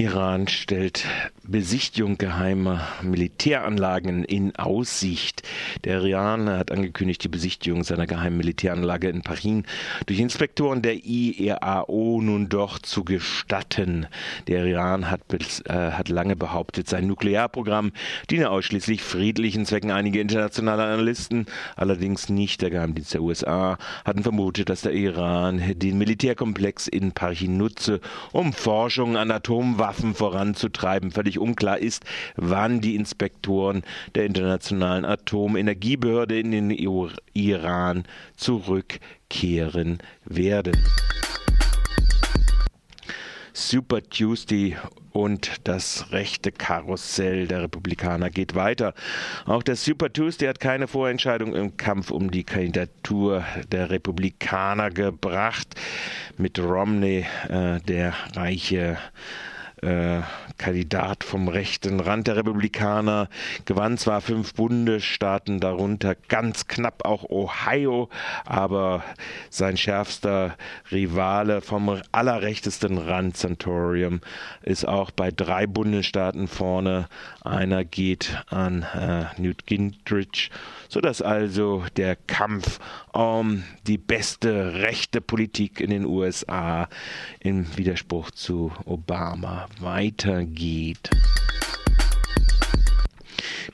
Iran stellt Besichtigung geheimer Militäranlagen in Aussicht. Der Iran hat angekündigt, die Besichtigung seiner geheimen Militäranlage in Paris durch Inspektoren der IRAO nun doch zu gestatten. Der Iran hat, äh, hat lange behauptet, sein Nuklearprogramm diene ausschließlich friedlichen Zwecken. Einige internationale Analysten, allerdings nicht der Geheimdienst der USA, hatten vermutet, dass der Iran den Militärkomplex in Paris nutze, um Forschung an Atomwaffen Waffen voranzutreiben. Völlig unklar ist, wann die Inspektoren der Internationalen Atomenergiebehörde in den Iran zurückkehren werden. Super Tuesday und das rechte Karussell der Republikaner geht weiter. Auch der Super Tuesday hat keine Vorentscheidung im Kampf um die Kandidatur der Republikaner gebracht. Mit Romney, äh, der reiche äh, Kandidat vom rechten Rand der Republikaner, gewann zwar fünf Bundesstaaten, darunter ganz knapp auch Ohio, aber sein schärfster Rivale vom allerrechtesten Rand, Santorium, ist auch bei drei Bundesstaaten vorne. Einer geht an äh, Newt Gingrich, sodass also der Kampf um die beste rechte Politik in den USA im Widerspruch zu Obama weitergeht.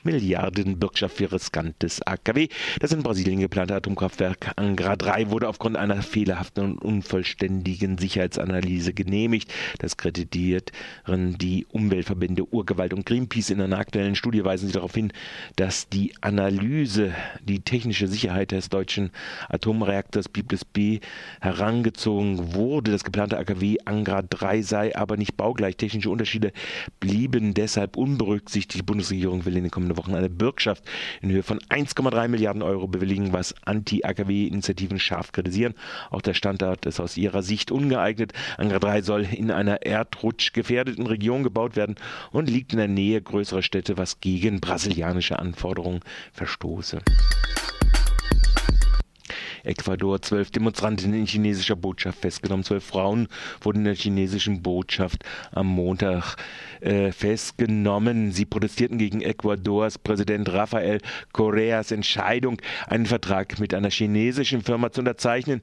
Milliardenbürgschaft für riskantes AKW. Das in Brasilien geplante Atomkraftwerk Angra 3 wurde aufgrund einer fehlerhaften und unvollständigen Sicherheitsanalyse genehmigt. Das kreditieren die Umweltverbände Urgewalt und Greenpeace. In einer aktuellen Studie weisen sie darauf hin, dass die Analyse, die technische Sicherheit des deutschen Atomreaktors Biblis B herangezogen wurde. Das geplante AKW Angra 3 sei aber nicht baugleich. Technische Unterschiede blieben deshalb unberücksichtigt. Die Bundesregierung will in den kommenden kommende Wochen eine Bürgschaft in Höhe von 1,3 Milliarden Euro bewilligen, was Anti-AKW-Initiativen scharf kritisieren. Auch der Standort ist aus ihrer Sicht ungeeignet. Angra 3 soll in einer erdrutschgefährdeten Region gebaut werden und liegt in der Nähe größerer Städte, was gegen brasilianische Anforderungen verstoße. Ecuador. Zwölf Demonstrantinnen in chinesischer Botschaft festgenommen. Zwölf Frauen wurden in der chinesischen Botschaft am Montag äh, festgenommen. Sie protestierten gegen Ecuadors Präsident Rafael Correas Entscheidung, einen Vertrag mit einer chinesischen Firma zu unterzeichnen,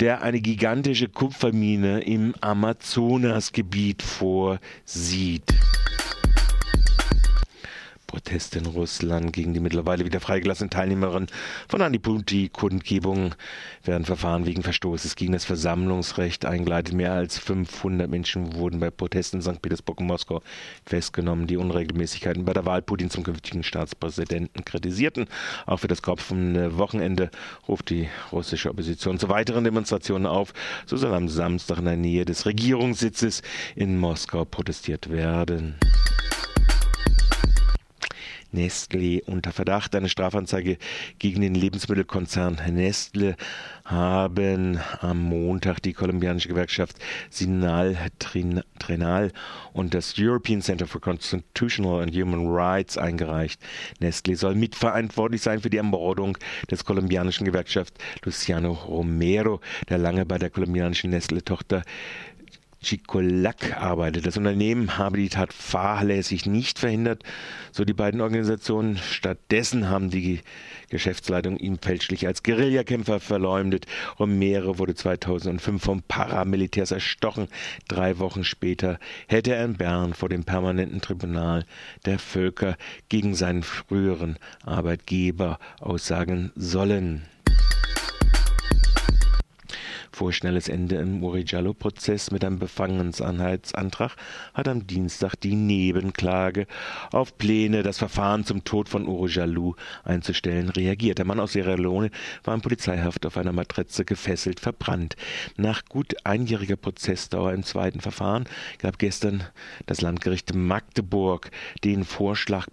der eine gigantische Kupfermine im Amazonasgebiet vorsieht. Proteste in Russland gegen die mittlerweile wieder freigelassenen Teilnehmerinnen von Antiputi-Kundgebungen werden Verfahren wegen Verstoßes gegen das Versammlungsrecht eingeleitet. Mehr als 500 Menschen wurden bei Protesten in St. Petersburg und Moskau festgenommen, die Unregelmäßigkeiten bei der Wahl Putins zum künftigen Staatspräsidenten kritisierten. Auch für das kommende Wochenende ruft die russische Opposition zu weiteren Demonstrationen auf. So soll am Samstag in der Nähe des Regierungssitzes in Moskau protestiert werden. Nestlé unter Verdacht. Eine Strafanzeige gegen den Lebensmittelkonzern Nestle haben am Montag die kolumbianische Gewerkschaft Sinal Trenal und das European Center for Constitutional and Human Rights eingereicht. Nestlé soll mitverantwortlich sein für die Ermordung des kolumbianischen Gewerkschaft Luciano Romero, der lange bei der kolumbianischen Nestle-Tochter Chicolac arbeitet. Das Unternehmen habe die Tat fahrlässig nicht verhindert, so die beiden Organisationen. Stattdessen haben die Geschäftsleitung ihn fälschlich als Guerillakämpfer verleumdet. Romero wurde 2005 vom Paramilitärs erstochen. Drei Wochen später hätte er in Bern vor dem permanenten Tribunal der Völker gegen seinen früheren Arbeitgeber aussagen sollen vorschnelles Ende im Urijallo-Prozess mit einem Befangenensanhaltsantrag hat am Dienstag die Nebenklage auf Pläne, das Verfahren zum Tod von Urijallo einzustellen, reagiert. Der Mann aus Sierra Leone war in Polizeihaft auf einer Matratze gefesselt verbrannt. Nach gut einjähriger Prozessdauer im zweiten Verfahren gab gestern das Landgericht Magdeburg den Vorschlag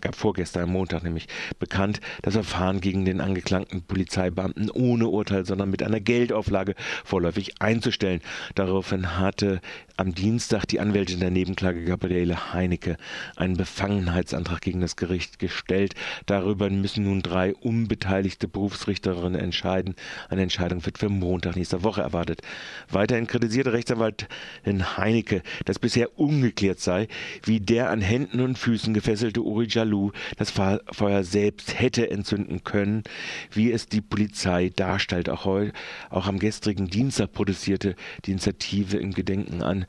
gab vorgestern am Montag nämlich bekannt, das Verfahren gegen den angeklagten Polizeibeamten ohne Urteil, sondern mit einer Geldauflage vorläufig einzustellen. Daraufhin hatte am Dienstag die Anwältin der Nebenklage Gabriele Heinecke einen Befangenheitsantrag gegen das Gericht gestellt. Darüber müssen nun drei unbeteiligte Berufsrichterinnen entscheiden. Eine Entscheidung wird für Montag nächster Woche erwartet. Weiterhin kritisierte Rechtsanwaltin Heinecke, dass bisher ungeklärt sei, wie der an Händen und Füßen gefesselte Uri Jalou das Feuer selbst hätte entzünden können, wie es die Polizei darstellt. Auch, heu, auch am gestrigen Dienstag protestierte die Initiative im Gedenken an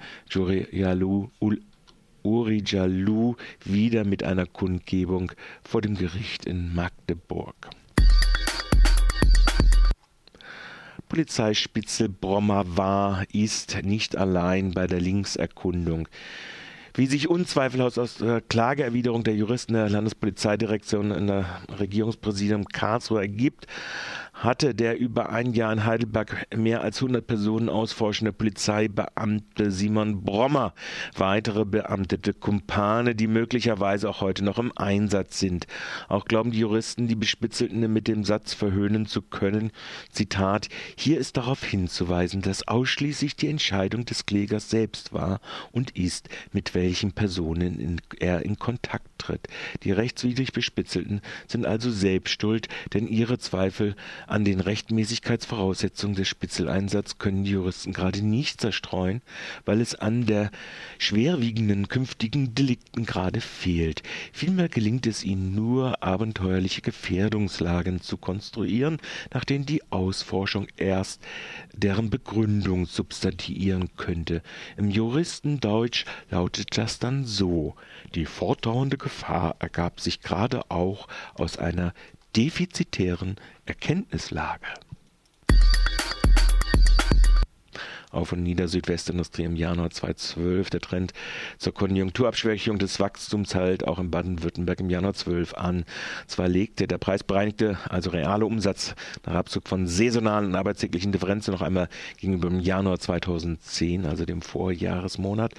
Uri Jalou wieder mit einer Kundgebung vor dem Gericht in Magdeburg. Polizeispitzel Brommer war, ist nicht allein bei der Linkserkundung. Wie sich unzweifelhaft aus der Klageerwiderung der Juristen der Landespolizeidirektion in der Regierungspräsidium Karlsruhe ergibt, hatte der über ein Jahr in Heidelberg mehr als 100 Personen ausforschende Polizeibeamte Simon Brommer weitere beamtete Kumpane, die möglicherweise auch heute noch im Einsatz sind. Auch glauben die Juristen, die Bespitzelten mit dem Satz verhöhnen zu können. Zitat: Hier ist darauf hinzuweisen, dass ausschließlich die Entscheidung des Klägers selbst war und ist, mit welchen Personen in, er in Kontakt tritt. Die rechtswidrig Bespitzelten sind also selbst schuld, denn ihre Zweifel an den Rechtmäßigkeitsvoraussetzungen des Spitzeleinsatzes können die Juristen gerade nicht zerstreuen, weil es an der schwerwiegenden künftigen Delikten gerade fehlt. Vielmehr gelingt es ihnen nur, abenteuerliche Gefährdungslagen zu konstruieren, nach denen die Ausforschung erst deren Begründung substantiieren könnte. Im Juristendeutsch lautet das dann so. Die fortdauernde Gefahr ergab sich gerade auch aus einer defizitären Erkenntnislage. Auf- und Nieder-Südwestindustrie im Januar 2012. Der Trend zur Konjunkturabschwächung des Wachstums halt auch in Baden-Württemberg im Januar 12 an. Zwar legte der preisbereinigte, also reale Umsatz nach Abzug von saisonalen und arbeitstäglichen Differenzen noch einmal gegenüber dem Januar 2010, also dem Vorjahresmonat,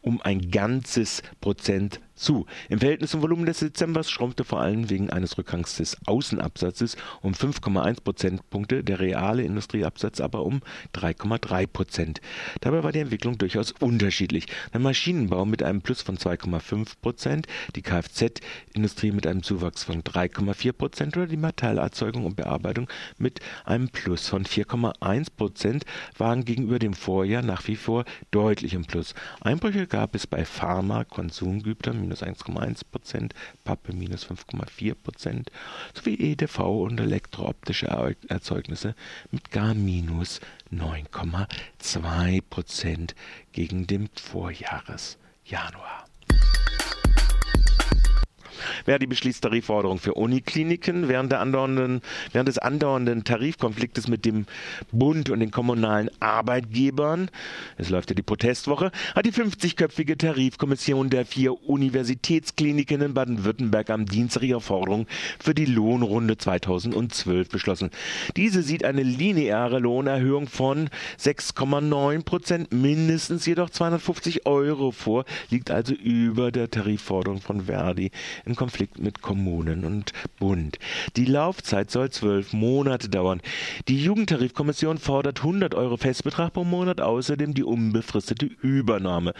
um ein ganzes Prozent zu. Im Verhältnis zum Volumen des Dezembers schrumpfte vor allem wegen eines Rückgangs des Außenabsatzes um 5,1 Prozentpunkte, der reale Industrieabsatz aber um 3,3 Prozent. Dabei war die Entwicklung durchaus unterschiedlich. Der Maschinenbau mit einem Plus von 2,5 Prozent, die Kfz-Industrie mit einem Zuwachs von 3,4 Prozent oder die Metallerzeugung und Bearbeitung mit einem Plus von 4,1 Prozent waren gegenüber dem Vorjahr nach wie vor deutlich im Plus. Einbrüche gab es bei Pharma, Konsumgütern, minus 1,1 Prozent, Pappe minus 5,4 Prozent sowie EDV und elektrooptische Erzeugnisse mit gar minus 9,2 Prozent gegen dem Vorjahres Januar. Verdi beschließt Tarifforderung für Unikliniken während, andauernden, während des andauernden Tarifkonfliktes mit dem Bund und den kommunalen Arbeitgebern. Es läuft ja die Protestwoche. Hat die 50-köpfige Tarifkommission der vier Universitätskliniken in Baden-Württemberg am Dienstag ihre Forderung für die Lohnrunde 2012 beschlossen. Diese sieht eine lineare Lohnerhöhung von 6,9 Prozent, mindestens jedoch 250 Euro vor, liegt also über der Tarifforderung von Verdi im Konflikt mit Kommunen und Bund. Die Laufzeit soll zwölf Monate dauern. Die Jugendtarifkommission fordert 100 Euro Festbetrag pro Monat, außerdem die unbefristete Übernahme.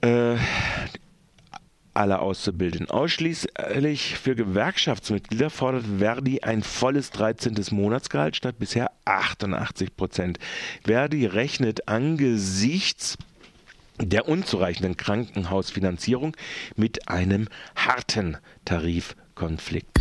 Äh, alle Auszubildenden. Ausschließlich für Gewerkschaftsmitglieder fordert Verdi ein volles 13. Monatsgehalt statt bisher 88 Prozent. Verdi rechnet angesichts der unzureichenden Krankenhausfinanzierung mit einem harten Tarifkonflikt.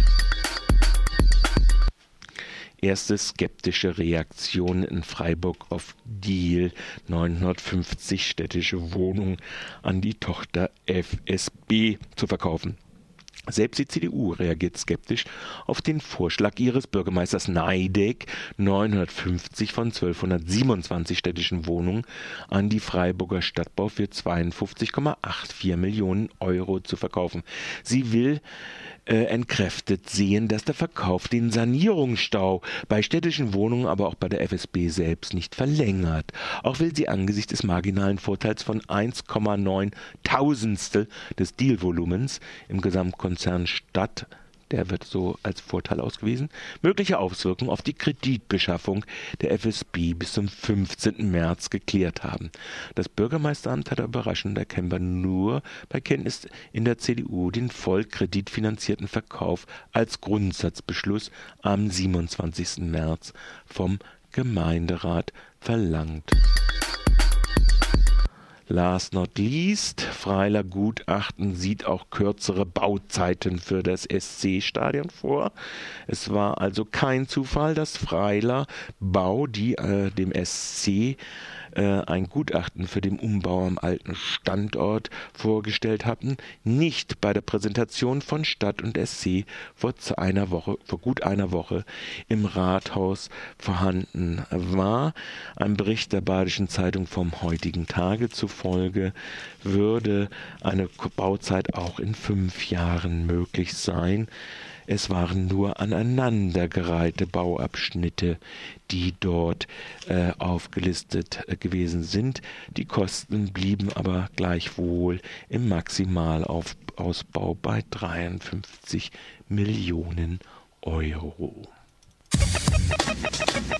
Erste skeptische Reaktion in Freiburg auf Deal 950 städtische Wohnungen an die Tochter FSB zu verkaufen. Selbst die CDU reagiert skeptisch auf den Vorschlag ihres Bürgermeisters Neideck, 950 von 1227 städtischen Wohnungen an die Freiburger Stadtbau für 52,84 Millionen Euro zu verkaufen. Sie will äh, entkräftet sehen, dass der Verkauf den Sanierungsstau bei städtischen Wohnungen, aber auch bei der FSB selbst nicht verlängert. Auch will sie angesichts des marginalen Vorteils von 1,9 Tausendstel des Dealvolumens im Gesamtkonzern Stadt der wird so als Vorteil ausgewiesen, mögliche Auswirkungen auf die Kreditbeschaffung der FSB bis zum 15. März geklärt haben. Das Bürgermeisteramt hat überraschend erkennbar nur bei Kenntnis in der CDU den voll kreditfinanzierten Verkauf als Grundsatzbeschluss am 27. März vom Gemeinderat verlangt. Last not least, Freiler Gutachten sieht auch kürzere Bauzeiten für das SC-Stadion vor. Es war also kein Zufall, dass Freiler Bau, die äh, dem SC ein Gutachten für den Umbau am alten Standort vorgestellt hatten, nicht bei der Präsentation von Stadt und SC vor einer Woche, vor gut einer Woche im Rathaus vorhanden war. Ein Bericht der Badischen Zeitung vom heutigen Tage zufolge würde eine Bauzeit auch in fünf Jahren möglich sein. Es waren nur aneinandergereihte Bauabschnitte, die dort äh, aufgelistet äh, gewesen sind. Die Kosten blieben aber gleichwohl im Maximalausbau bei 53 Millionen Euro. Musik